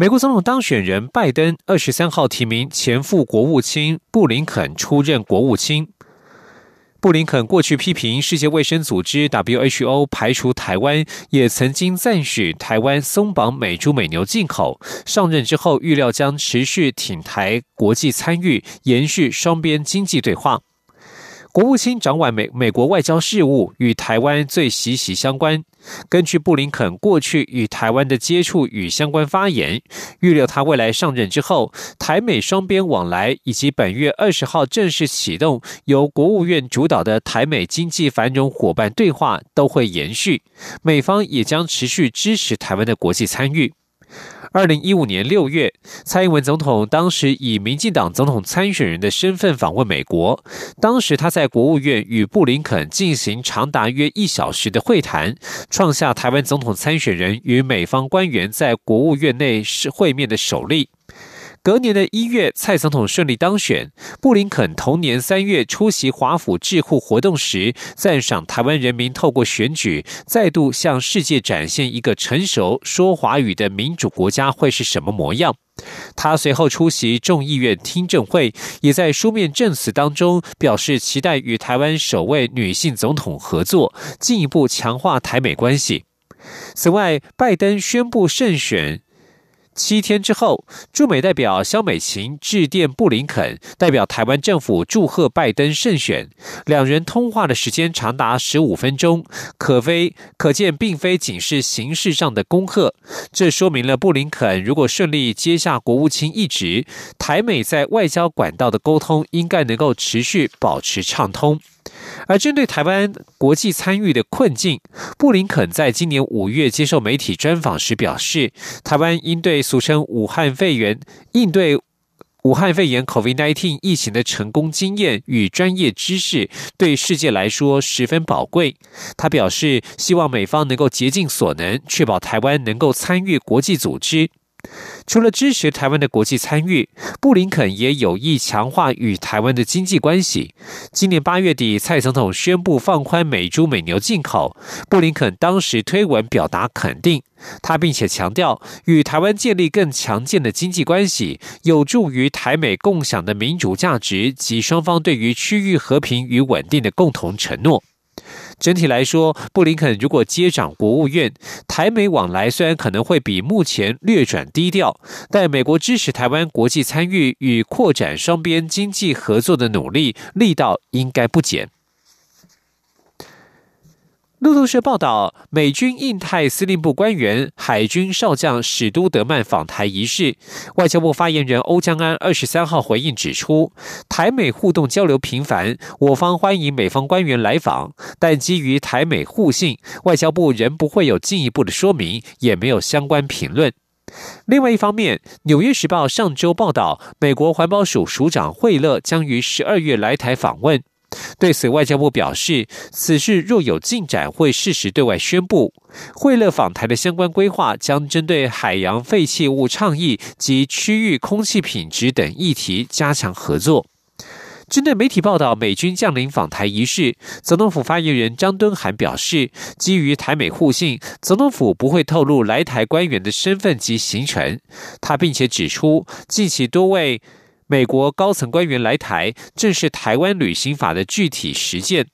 美国总统当选人拜登二十三号提名前副国务卿布林肯出任国务卿。布林肯过去批评世界卫生组织 WHO 排除台湾，也曾经赞许台湾松绑美猪美牛进口。上任之后，预料将持续挺台国际参与，延续双边经济对话。国务卿掌管美美国外交事务，与台湾最息息相关。根据布林肯过去与台湾的接触与相关发言，预料他未来上任之后，台美双边往来以及本月二十号正式启动由国务院主导的台美经济繁荣伙伴对话都会延续，美方也将持续支持台湾的国际参与。二零一五年六月，蔡英文总统当时以民进党总统参选人的身份访问美国。当时他在国务院与布林肯进行长达约一小时的会谈，创下台湾总统参选人与美方官员在国务院内是会面的首例。隔年的一月，蔡总统顺利当选。布林肯同年三月出席华府智库活动时，赞赏台湾人民透过选举再度向世界展现一个成熟说华语的民主国家会是什么模样。他随后出席众议院听证会，也在书面证词当中表示期待与台湾首位女性总统合作，进一步强化台美关系。此外，拜登宣布胜选。七天之后，驻美代表肖美琴致电布林肯，代表台湾政府祝贺拜登胜选。两人通话的时间长达十五分钟，可非可见，并非仅是形式上的恭贺。这说明了布林肯如果顺利接下国务卿一职，台美在外交管道的沟通应该能够持续保持畅通。而针对台湾国际参与的困境，布林肯在今年五月接受媒体专访时表示，台湾应对俗称武汉肺炎应对武汉肺炎 （COVID-19） 疫情的成功经验与专业知识，对世界来说十分宝贵。他表示，希望美方能够竭尽所能，确保台湾能够参与国际组织。除了支持台湾的国际参与，布林肯也有意强化与台湾的经济关系。今年八月底，蔡总统宣布放宽美猪美牛进口，布林肯当时推文表达肯定，他并且强调，与台湾建立更强健的经济关系，有助于台美共享的民主价值及双方对于区域和平与稳定的共同承诺。整体来说，布林肯如果接掌国务院，台美往来虽然可能会比目前略转低调，但美国支持台湾国际参与与扩展双边经济合作的努力力道应该不减。路透社报道，美军印太司令部官员、海军少将史都德曼访台仪式，外交部发言人欧江安二十三号回应指出，台美互动交流频繁，我方欢迎美方官员来访，但基于台美互信，外交部仍不会有进一步的说明，也没有相关评论。另外一方面，《纽约时报》上周报道，美国环保署署长惠勒将于十二月来台访问。对此，外交部表示，此事若有进展，会适时对外宣布。惠勒访台的相关规划将针对海洋废弃物倡议及区域空气品质等议题加强合作。针对媒体报道美军将领访台一事，总统府发言人张敦涵表示，基于台美互信，总统府不会透露来台官员的身份及行程。他并且指出，近期多位。美国高层官员来台，正是台湾旅行法的具体实践。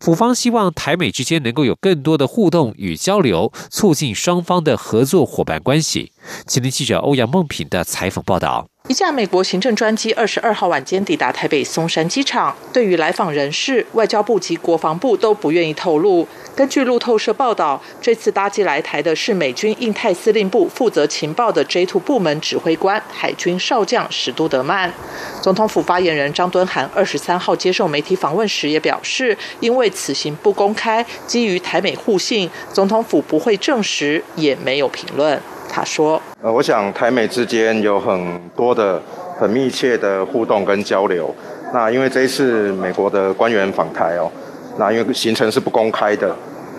府方希望台美之间能够有更多的互动与交流，促进双方的合作伙伴关系。今天记者欧阳梦平的采访报道。一架美国行政专机二十二号晚间抵达台北松山机场。对于来访人士，外交部及国防部都不愿意透露。根据路透社报道，这次搭机来台的是美军印太司令部负责情报的 J2 部门指挥官海军少将史都德曼。总统府发言人张敦涵二十三号接受媒体访问时也表示，因为此行不公开，基于台美互信，总统府不会证实，也没有评论。他说：“呃，我想台美之间有很多的。”很密切的互动跟交流。那因为这一次美国的官员访台哦，那因为行程是不公开的，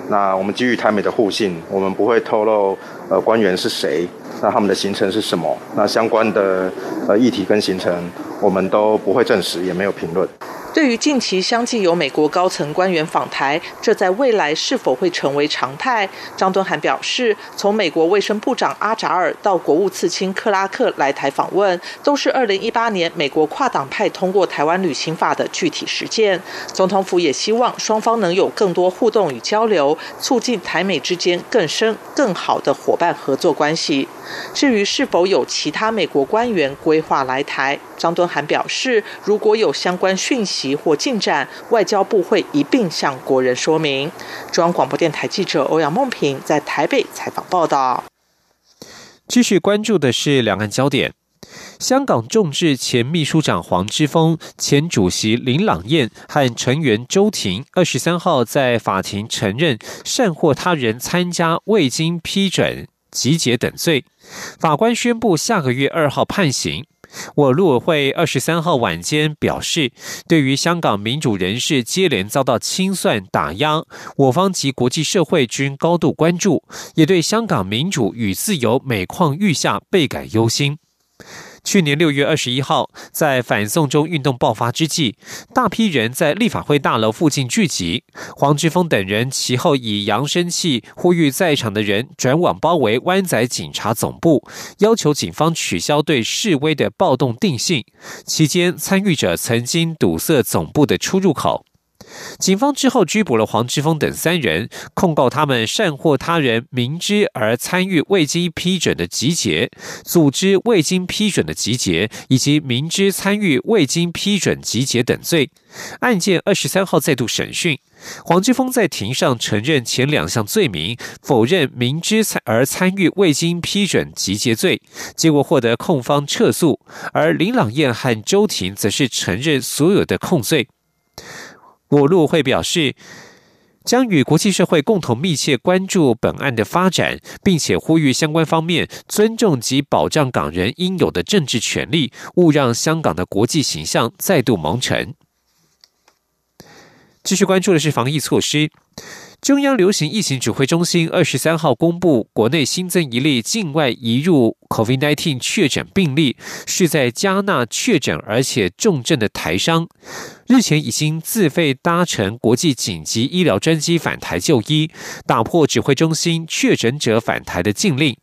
那我们基于台美的互信，我们不会透露呃官员是谁，那他们的行程是什么，那相关的呃议题跟行程，我们都不会证实，也没有评论。对于近期相继有美国高层官员访台，这在未来是否会成为常态？张敦涵表示，从美国卫生部长阿扎尔到国务次卿克拉克来台访问，都是2018年美国跨党派通过台湾旅行法的具体实践。总统府也希望双方能有更多互动与交流，促进台美之间更深更好的伙伴合作关系。至于是否有其他美国官员规划来台，张敦涵表示，如果有相关讯息及或进展，外交部会一并向国人说明。中央广播电台记者欧阳梦平在台北采访报道。继续关注的是两岸焦点，香港众志前秘书长黄之锋、前主席林朗彦和成员周庭，二十三号在法庭承认善获他人参加未经批准。集结等罪，法官宣布下个月二号判刑。我陆委会二十三号晚间表示，对于香港民主人士接连遭到清算打压，我方及国际社会均高度关注，也对香港民主与自由每况愈下倍感忧心。去年六月二十一号，在反送中运动爆发之际，大批人在立法会大楼附近聚集。黄之锋等人其后以扬声器呼吁在场的人转往包围湾仔警察总部，要求警方取消对示威的暴动定性。期间，参与者曾经堵塞总部的出入口。警方之后拘捕了黄之锋等三人，控告他们善获他人明知而参与未经批准的集结，组织未经批准的集结，以及明知参与未经批准集结等罪。案件二十三号再度审讯，黄之锋在庭上承认前两项罪名，否认明知参而参与未经批准集结罪，结果获得控方撤诉。而林朗彦和周庭则是承认所有的控罪。我陆会表示，将与国际社会共同密切关注本案的发展，并且呼吁相关方面尊重及保障港人应有的政治权利，勿让香港的国际形象再度蒙尘。继续关注的是防疫措施。中央流行疫情指挥中心二十三号公布，国内新增一例境外移入 COVID-19 确诊病例，是在加纳确诊而且重症的台商，日前已经自费搭乘国际紧急医疗专机返台就医，打破指挥中心确诊者返台的禁令。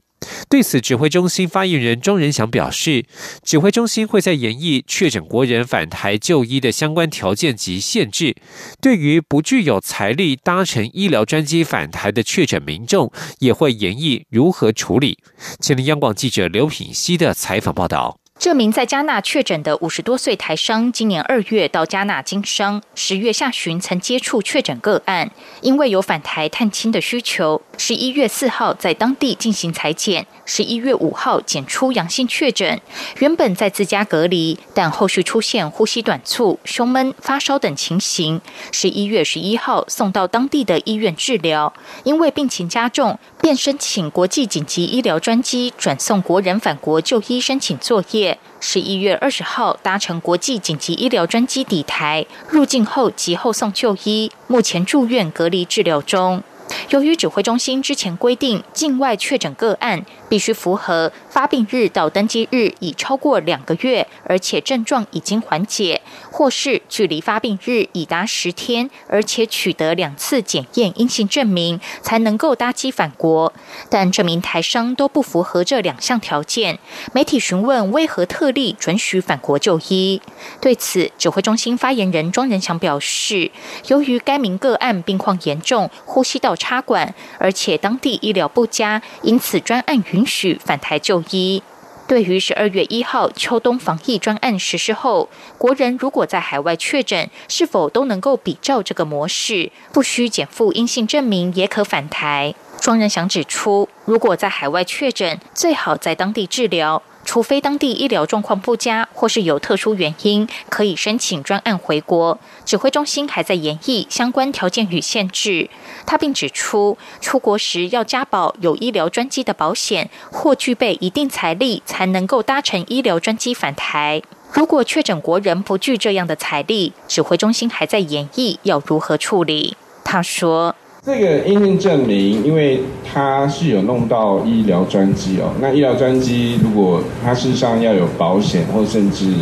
对此，指挥中心发言人钟仁祥表示，指挥中心会在研议确诊国人返台就医的相关条件及限制。对于不具有财力搭乘医疗专机返台的确诊民众，也会研议如何处理。前，央广记者刘品希的采访报道。这名在加纳确诊的五十多岁台商，今年二月到加纳经商，十月下旬曾接触确诊个案，因为有返台探亲的需求，十一月四号在当地进行裁剪，十一月五号检出阳性确诊。原本在自家隔离，但后续出现呼吸短促、胸闷、发烧等情形，十一月十一号送到当地的医院治疗，因为病情加重，便申请国际紧急医疗专机转送国人返国就医申请作业。十一月二十号搭乘国际紧急医疗专机抵台，入境后即后送就医，目前住院隔离治疗中。由于指挥中心之前规定，境外确诊个案必须符合发病日到登机日已超过两个月，而且症状已经缓解，或是距离发病日已达十天，而且取得两次检验阴性证明，才能够搭机返国。但这名台商都不符合这两项条件。媒体询问为何特例准许返国就医，对此，指挥中心发言人庄仁祥表示，由于该名个案病况严重，呼吸道插管，而且当地医疗不佳，因此专案允许返台就一。对于十二月一号秋冬防疫专案实施后，国人如果在海外确诊，是否都能够比照这个模式，不需减负阴性证明也可返台？庄仁祥指出，如果在海外确诊，最好在当地治疗。除非当地医疗状况不佳或是有特殊原因，可以申请专案回国。指挥中心还在研议相关条件与限制。他并指出，出国时要加保有医疗专机的保险，或具备一定财力，才能够搭乘医疗专机返台。如果确诊国人不具这样的财力，指挥中心还在研议要如何处理。他说。这个阴性证明，因为它是有弄到医疗专机哦。那医疗专机如果它事实上要有保险，或甚至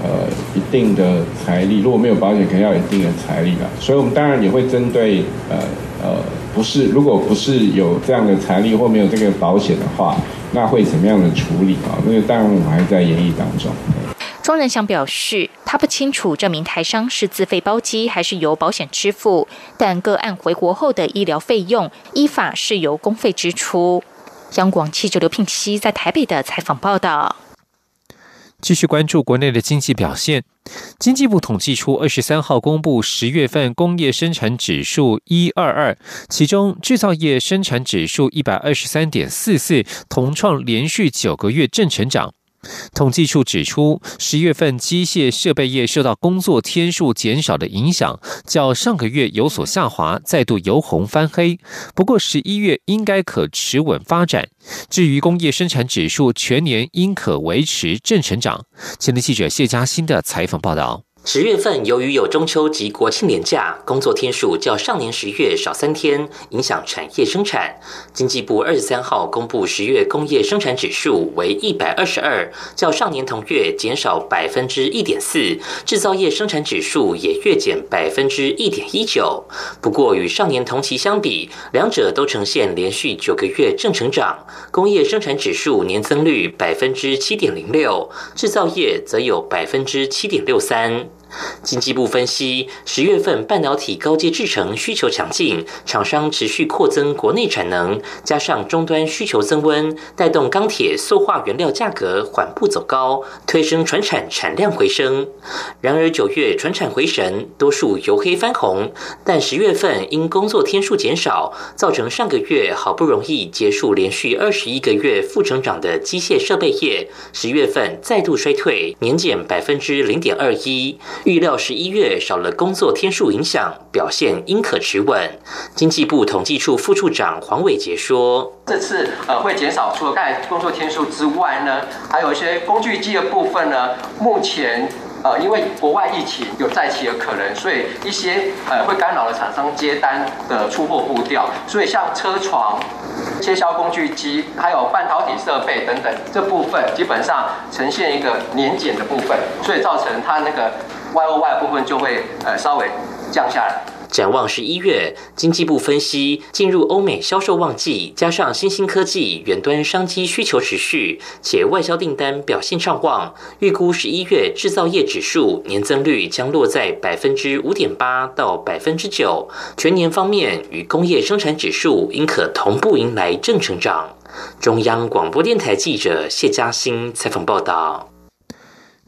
呃一定的财力，如果没有保险，可能要有一定的财力吧。所以我们当然也会针对呃呃，不是如果不是有这样的财力或没有这个保险的话，那会怎么样的处理啊？那个当然我们还在研议当中。庄仁祥表示，他不清楚这名台商是自费包机还是由保险支付，但个案回国后的医疗费用依法是由公费支出。央广记者刘聘熙在台北的采访报道。继续关注国内的经济表现，经济部统计出二十三号公布十月份工业生产指数一二二，其中制造业生产指数一百二十三点四四，同创连续九个月正成长。统计处指出，十月份机械设备业受到工作天数减少的影响，较上个月有所下滑，再度由红翻黑。不过，十一月应该可持稳发展。至于工业生产指数，全年应可维持正成长。前的记者谢佳欣的采访报道。十月份由于有中秋及国庆连假，工作天数较上年十月少三天，影响产业生产。经济部二十三号公布十月工业生产指数为一百二十二，较上年同月减少百分之一点四。制造业生产指数也月减百分之一点一九。不过与上年同期相比，两者都呈现连续九个月正成长。工业生产指数年增率百分之七点零六，制造业则有百分之七点六三。经济部分析，十月份半导体高阶制程需求强劲，厂商持续扩增国内产能，加上终端需求增温，带动钢铁、塑化原料价格缓步走高，推升船产产量回升。然而九月船产回神，多数由黑翻红，但十月份因工作天数减少，造成上个月好不容易结束连续二十一个月负成长的机械设备业，十月份再度衰退，年减百分之零点二一。预料十一月少了工作天数影响，表现应可持稳。经济部统计处副处长黄伟杰说：“这次呃会减少，除了盖工作天数之外呢，还有一些工具机的部分呢。目前呃因为国外疫情有再起的可能，所以一些呃会干扰了厂商接单的出货步调。所以像车床、切削工具机，还有半导体设备等等这部分，基本上呈现一个年检的部分，所以造成它那个。” Y O Y 部分就会呃稍微降下来。展望十一月，经济部分析，进入欧美销售旺季，加上新兴科技、远端商机需求持续，且外销订单表现畅旺，预估十一月制造业指数年增率将落在百分之五点八到百分之九。全年方面，与工业生产指数应可同步迎来正成长。中央广播电台记者谢嘉欣采访报道。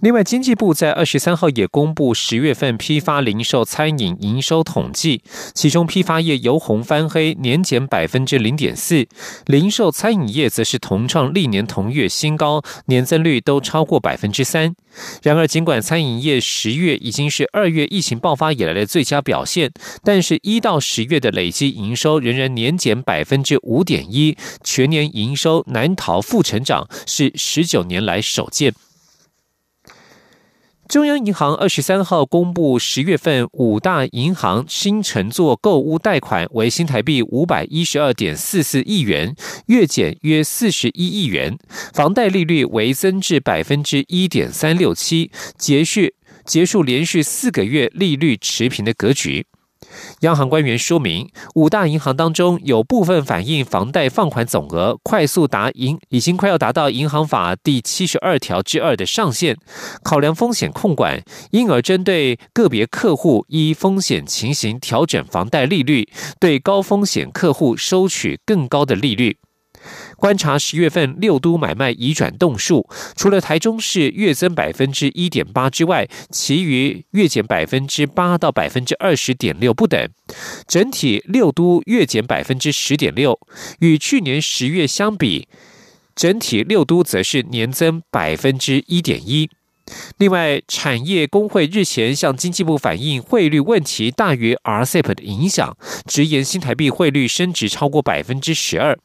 另外，经济部在二十三号也公布十月份批发零售餐饮营收统计，其中批发业由红翻黑，年减百分之零点四；零售餐饮业则是同创历年同月新高，年增率都超过百分之三。然而，尽管餐饮业十月已经是二月疫情爆发以来的最佳表现，但是一到十月的累计营收仍然年减百分之五点一，全年营收难逃负成长，是十九年来首见。中央银行二十三号公布，十月份五大银行新乘坐购物贷款为新台币五百一十二点四四亿元，月减约四十一亿元，房贷利率为增至百分之一点三六七，结束结束连续四个月利率持平的格局。央行官员说明，五大银行当中有部分反映房贷放款总额快速达银，已经快要达到银行法第七十二条之二的上限，考量风险控管，因而针对个别客户依风险情形调整房贷利率，对高风险客户收取更高的利率。观察十月份六都买卖移转动数，除了台中市月增百分之一点八之外，其余月减百分之八到百分之二十点六不等。整体六都月减百分之十点六，与去年十月相比，整体六都则是年增百分之一点一。另外，产业工会日前向经济部反映汇率问题大于 RCEP 的影响，直言新台币汇率升值超过百分之十二。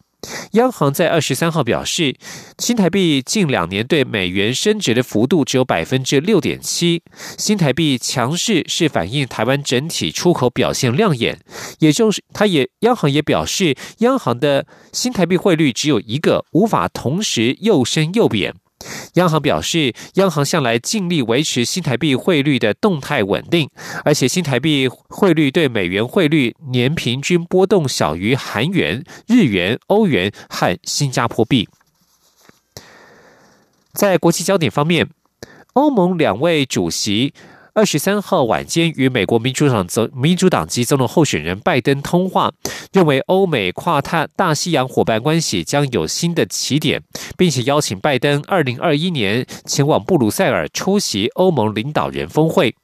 央行在二十三号表示，新台币近两年对美元升值的幅度只有百分之六点七。新台币强势是反映台湾整体出口表现亮眼，也就是它也央行也表示，央行的新台币汇率只有一个，无法同时又升又贬。央行表示，央行向来尽力维持新台币汇率的动态稳定，而且新台币汇率对美元汇率年平均波动小于韩元、日元、欧元和新加坡币。在国际焦点方面，欧盟两位主席。二十三号晚间与美国民主党总民主党籍总统候选人拜登通话，认为欧美跨太大西洋伙伴关系将有新的起点，并且邀请拜登二零二一年前往布鲁塞尔出席欧盟领导人峰会。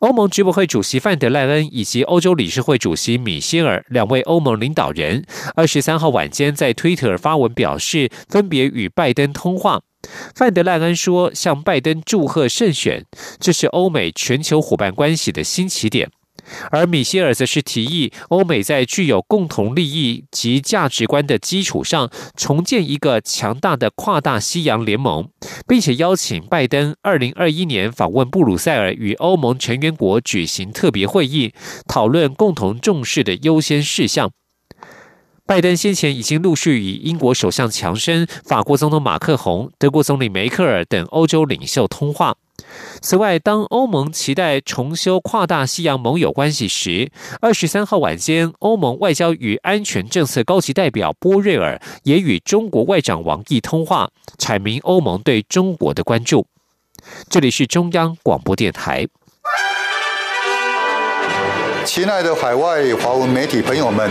欧盟执委会主席范德赖恩以及欧洲理事会主席米歇尔两位欧盟领导人，二十三号晚间在推特发文表示，分别与拜登通话。范德赖恩说：“向拜登祝贺胜选，这是欧美全球伙伴关系的新起点。”而米歇尔则是提议，欧美在具有共同利益及价值观的基础上，重建一个强大的跨大西洋联盟，并且邀请拜登二零二一年访问布鲁塞尔，与欧盟成员国举行特别会议，讨论共同重视的优先事项。拜登先前已经陆续与英国首相强生、法国总统马克宏、德国总理梅克尔等欧洲领袖通话。此外，当欧盟期待重修跨大西洋盟友关系时，二十三号晚间，欧盟外交与安全政策高级代表波瑞尔也与中国外长王毅通话，阐明欧盟对中国的关注。这里是中央广播电台。亲爱的海外华文媒体朋友们，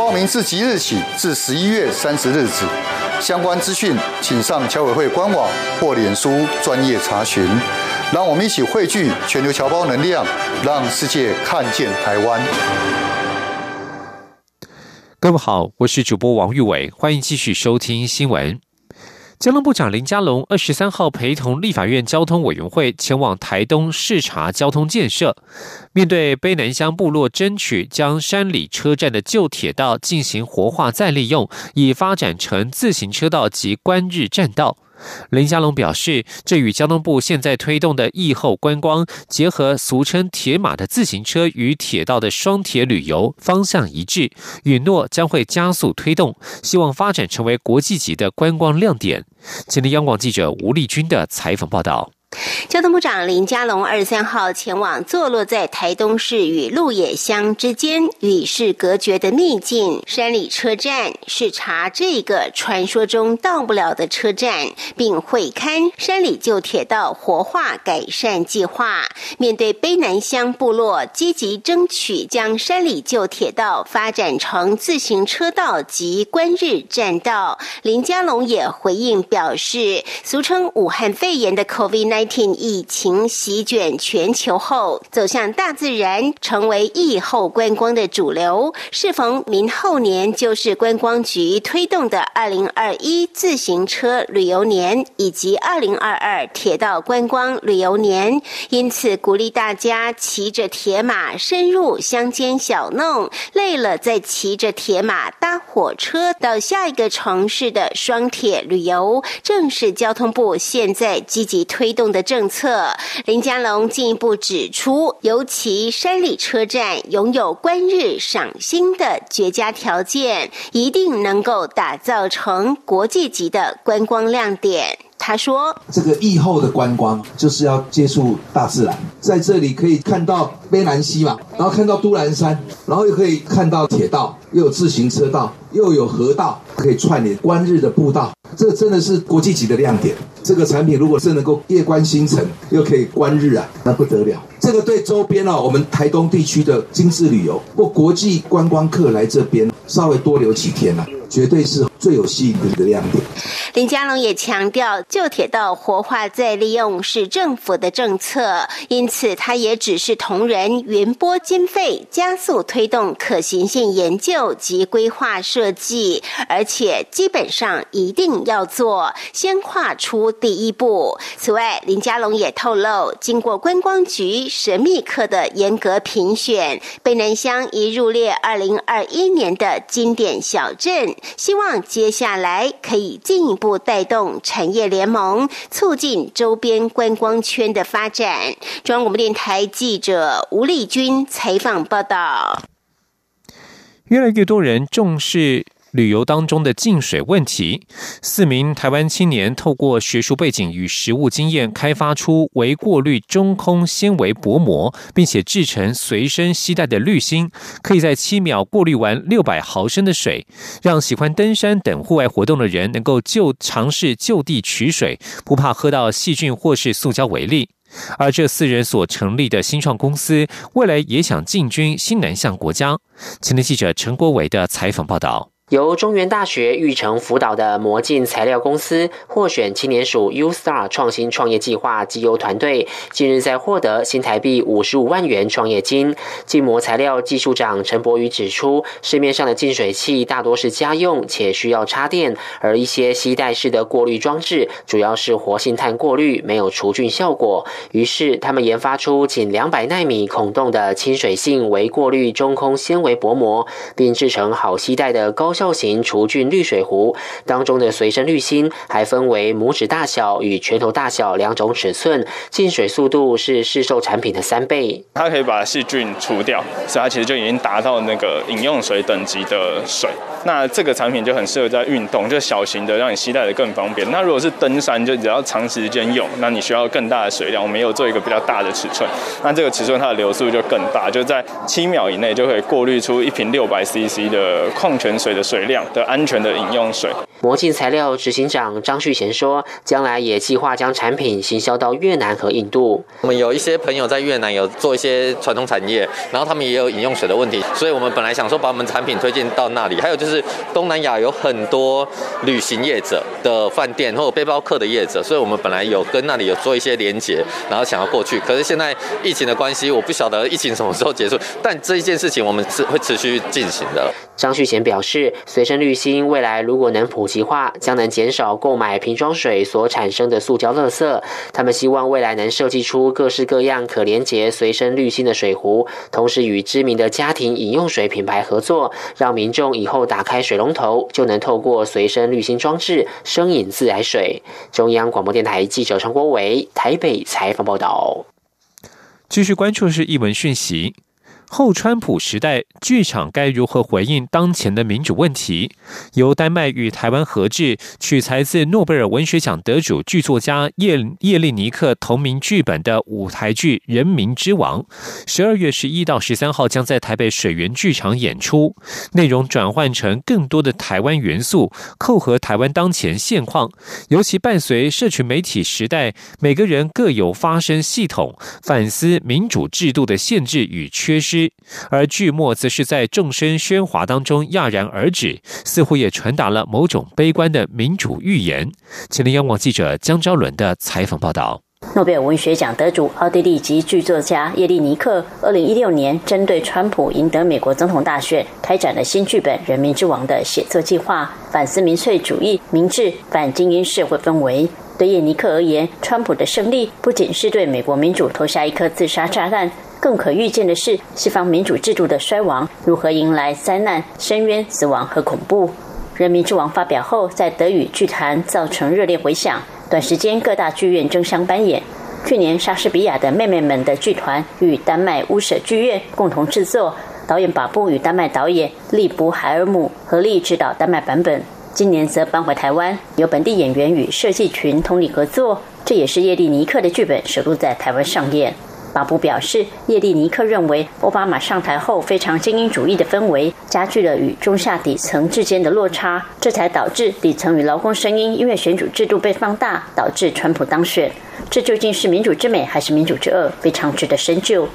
报名自即日起至十一月三十日止，相关资讯请上侨委会官网或脸书专业查询。让我们一起汇聚全球侨胞能量，让世界看见台湾。各位好，我是主播王玉伟，欢迎继续收听新闻。交通部长林佳龙二十三号陪同立法院交通委员会前往台东视察交通建设，面对卑南乡部落争取将山里车站的旧铁道进行活化再利用，以发展成自行车道及观日栈道。林佳龙表示，这与交通部现在推动的疫后观光，结合俗称铁马的自行车与铁道的双铁旅游方向一致，允诺将会加速推动，希望发展成为国际级的观光亮点。今天央广记者吴丽君的采访报道。交通部长林佳龙二十三号前往坐落在台东市与鹿野乡之间与世隔绝的秘境山里车站，视察这个传说中到不了的车站，并会勘山里旧铁道活化改善计划。面对卑南乡部落积极争取将山里旧铁道发展成自行车道及观日栈道，林佳龙也回应表示，俗称武汉肺炎的 COVID-19。疫情席卷全球后，走向大自然，成为疫后观光的主流。适逢明后年就是观光局推动的二零二一自行车旅游年以及二零二二铁道观光旅游年，因此鼓励大家骑着铁马深入乡间小弄，累了再骑着铁马搭火车到下一个城市的双铁旅游，正是交通部现在积极推动。的政策，林佳龙进一步指出，尤其山里车站拥有观日赏星的绝佳条件，一定能够打造成国际级的观光亮点。他说：“这个疫后的观光就是要接触大自然，在这里可以看到卑南溪嘛，然后看到都兰山，然后又可以看到铁道，又有自行车道，又有河道，可以串联观日的步道。这真的是国际级的亮点。这个产品如果是能够夜观星辰，又可以观日啊，那不得了。这个对周边啊，我们台东地区的精致旅游或国际观光客来这边稍微多留几天啊，绝对是最有吸引力的亮点。林佳龙也强调，旧铁道活化再利用是政府的政策，因此他也只是同仁云拨经费，加速推动可行性研究及规划设计，而且基本上一定要做，先跨出第一步。此外，林佳龙也透露，经过观光局神秘客的严格评选，北南乡已入列二零二一年的经典小镇，希望接下来可以进一步。带动产业联盟，促进周边观光圈的发展。中央广播电台记者吴丽君采访报道。越来越多人重视。旅游当中的进水问题，四名台湾青年透过学术背景与实务经验，开发出微过滤中空纤维薄膜，并且制成随身携带的滤芯，可以在七秒过滤完六百毫升的水，让喜欢登山等户外活动的人能够就尝试就地取水，不怕喝到细菌或是塑胶为例。而这四人所成立的新创公司，未来也想进军新南向国家。前天记者陈国伟的采访报道。由中原大学育成辅导的魔镜材料公司获选青年署 U Star 创新创业计划绩优团队，近日在获得新台币五十五万元创业金。镜膜材料技术长陈博宇指出，市面上的净水器大多是家用且需要插电，而一些吸带式的过滤装置主要是活性炭过滤，没有除菌效果。于是他们研发出仅两百纳米孔洞的亲水性微过滤中空纤维薄膜，并制成好吸带的高。造型除菌滤水壶当中的随身滤芯还分为拇指大小与拳头大小两种尺寸，进水速度是市售产品的三倍。它可以把细菌除掉，所以它其实就已经达到那个饮用水等级的水。那这个产品就很适合在运动，就小型的，让你携带的更方便。那如果是登山，就只要长时间用，那你需要更大的水量。我们有做一个比较大的尺寸，那这个尺寸它的流速就更大，就在七秒以内就可以过滤出一瓶六百 CC 的矿泉水的。水量的安全的饮用水。魔镜材料执行长张旭贤说，将来也计划将产品行销到越南和印度。我们有一些朋友在越南有做一些传统产业，然后他们也有饮用水的问题，所以我们本来想说把我们产品推荐到那里。还有就是东南亚有很多旅行业者的饭店或者背包客的业者，所以我们本来有跟那里有做一些连结，然后想要过去。可是现在疫情的关系，我不晓得疫情什么时候结束，但这一件事情我们是会持续进行的。张旭贤表示，随身滤芯未来如果能普及化，将能减少购买瓶装水所产生的塑胶垃圾。他们希望未来能设计出各式各样可连接随身滤芯的水壶，同时与知名的家庭饮用水品牌合作，让民众以后打开水龙头就能透过随身滤芯装置生饮自来水。中央广播电台记者陈国伟台北采访报道。继续关注是译文讯息。后川普时代，剧场该如何回应当前的民主问题？由丹麦与台湾合制，取材自诺贝尔文学奖得主剧作家叶叶利尼克同名剧本的舞台剧《人民之王》，十二月十一到十三号将在台北水源剧场演出。内容转换成更多的台湾元素，扣合台湾当前现况，尤其伴随社群媒体时代，每个人各有发声系统，反思民主制度的限制与缺失。而剧末则是在众生喧哗当中戛然而止，似乎也传达了某种悲观的民主预言。前天央广记者江昭伦的采访报道：诺贝尔文学奖得主、奥地利籍剧作家叶利尼克，二零一六年针对川普赢得美国总统大选，开展了新剧本《人民之王》的写作计划，反思民粹主义、明智反精英社会氛围。对叶尼克而言，川普的胜利不仅是对美国民主投下一颗自杀炸弹。更可预见的是，西方民主制度的衰亡如何迎来灾难、深渊、死亡和恐怖。《人民之王》发表后，在德语剧坛造成热烈回响，短时间各大剧院争相搬演。去年，莎士比亚的妹妹们的剧团与丹麦乌舍剧院共同制作，导演把布与丹麦导演利布海尔姆合力指导丹麦版本。今年则搬回台湾，由本地演员与设计群通力合作，这也是叶利尼克的剧本首度在台湾上演。巴布表示，叶利尼克认为，奥巴马上台后非常精英主义的氛围，加剧了与中下底层之间的落差，这才导致底层与劳工声音因为选举制度被放大，导致川普当选。这究竟是民主之美还是民主之恶？非常值得深究。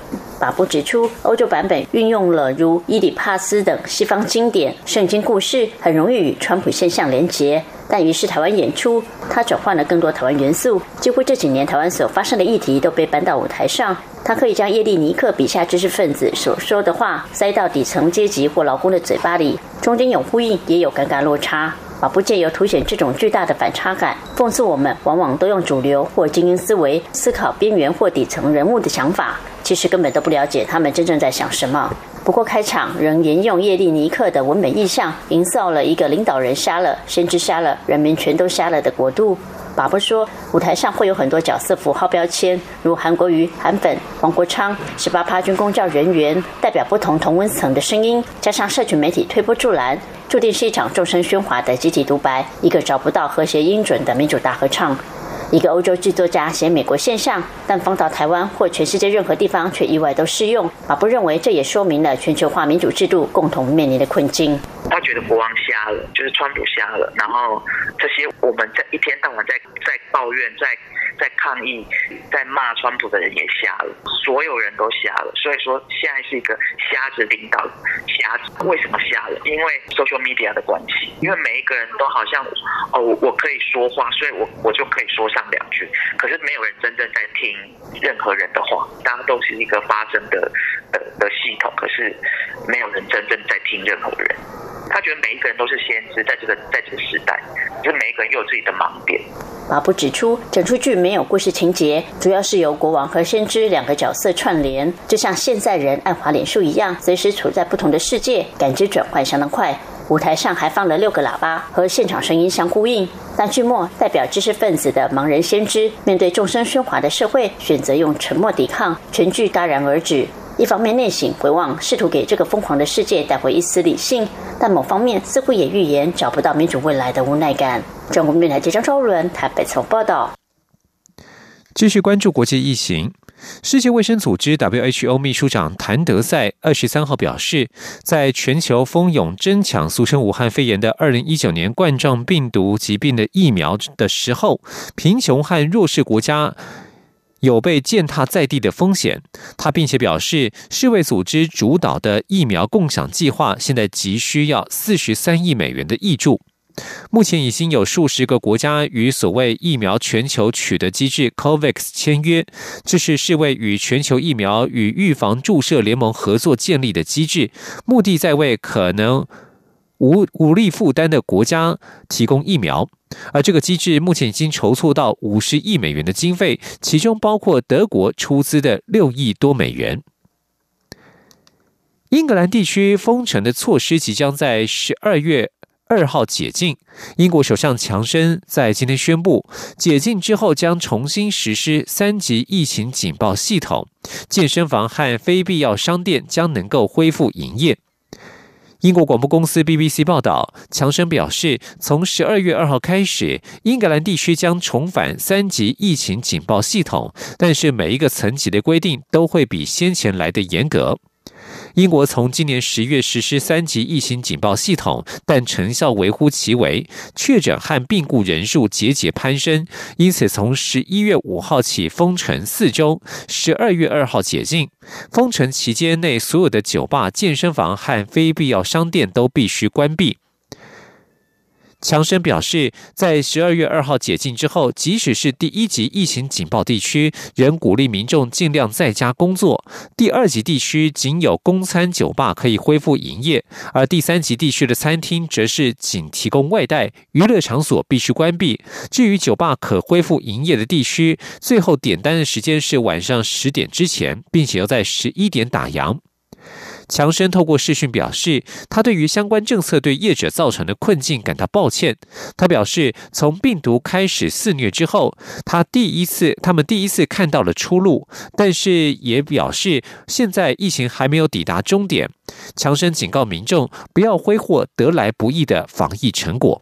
法布指出，欧洲版本运用了如伊底帕斯等西方经典圣经故事，很容易与川普现象连结。但于是台湾演出，他转换了更多台湾元素，几乎这几年台湾所发生的议题都被搬到舞台上。他可以将叶利尼克笔下知识分子所说的话塞到底层阶级或劳工的嘴巴里，中间有呼应，也有尴尬落差。把不借由凸显这种巨大的反差感，讽刺我们往往都用主流或精英思维思考边缘或底层人物的想法，其实根本都不了解他们真正在想什么。不过开场仍沿用叶利尼克的文本意象，营造了一个领导人瞎了、先知瞎了、人民全都瞎了的国度。爸爸说，舞台上会有很多角色符号标签，如韩国瑜、韩粉、黄国昌、十八趴军公教人员，代表不同同温层的声音，加上社群媒体推波助澜，注定是一场众声喧哗的集体独白，一个找不到和谐音准的民主大合唱。一个欧洲剧作家写美国现象，但放到台湾或全世界任何地方却意外都适用。马布认为，这也说明了全球化民主制度共同面临的困境。他觉得国王瞎了，就是川普瞎了，然后这些我们在一天到晚在在抱怨、在在抗议、在骂川普的人也瞎了，所有人都瞎了。所以说，现在是一个瞎子领导瞎子。为什么瞎了？因为 social media 的关系，因为每一个人都好像哦，我可以说话，所以我我就可以说上两句。可是没有人真正在听任何人的话，大家都是一个发声的呃的系统，可是没有人真正在听任何人。他觉得每一个人都是先知，在这个在这个时代，就是每一个人又有自己的盲点。马布指出，整出剧没有故事情节，主要是由国王和先知两个角色串联，就像现在人爱滑脸书一样，随时处在不同的世界，感知转换相当快。舞台上还放了六个喇叭，和现场声音相呼应。但剧末代表知识分子的盲人先知，面对众生喧哗的社会，选择用沉默抵抗，全剧戛然而止。一方面内省回望，试图给这个疯狂的世界带回一丝理性，但某方面似乎也预言找不到民主未来的无奈感。中国电台记者周伦台北从报道。继续关注国际疫情，世界卫生组织 WHO 秘书长谭德赛二十三号表示，在全球蜂拥争抢俗称武汉肺炎的二零一九年冠状病毒疾病的疫苗的时候，贫穷和弱势国家。有被践踏在地的风险。他并且表示，世卫组织主导的疫苗共享计划现在急需要四十三亿美元的益助。目前已经有数十个国家与所谓疫苗全球取得机制 COVAX 签约，这是世卫与全球疫苗与预防注射联盟合作建立的机制，目的在为可能。无无力负担的国家提供疫苗，而这个机制目前已经筹措到五十亿美元的经费，其中包括德国出资的六亿多美元。英格兰地区封城的措施即将在十二月二号解禁。英国首相强生在今天宣布，解禁之后将重新实施三级疫情警报系统，健身房和非必要商店将能够恢复营业。英国广播公司 BBC 报道，强生表示，从十二月二号开始，英格兰地区将重返三级疫情警报系统，但是每一个层级的规定都会比先前来的严格。英国从今年十月实施三级疫情警报系统，但成效微乎其微，确诊和病故人数节节攀升，因此从十一月五号起封城四周，十二月二号解禁。封城期间内，所有的酒吧、健身房和非必要商店都必须关闭。强生表示，在十二月二号解禁之后，即使是第一级疫情警报地区，仍鼓励民众尽量在家工作；第二级地区仅有公餐酒吧可以恢复营业，而第三级地区的餐厅则是仅提供外带，娱乐场所必须关闭。至于酒吧可恢复营业的地区，最后点单的时间是晚上十点之前，并且要在十一点打烊。强生透过视讯表示，他对于相关政策对业者造成的困境感到抱歉。他表示，从病毒开始肆虐之后，他第一次，他们第一次看到了出路，但是也表示，现在疫情还没有抵达终点。强生警告民众，不要挥霍得来不易的防疫成果。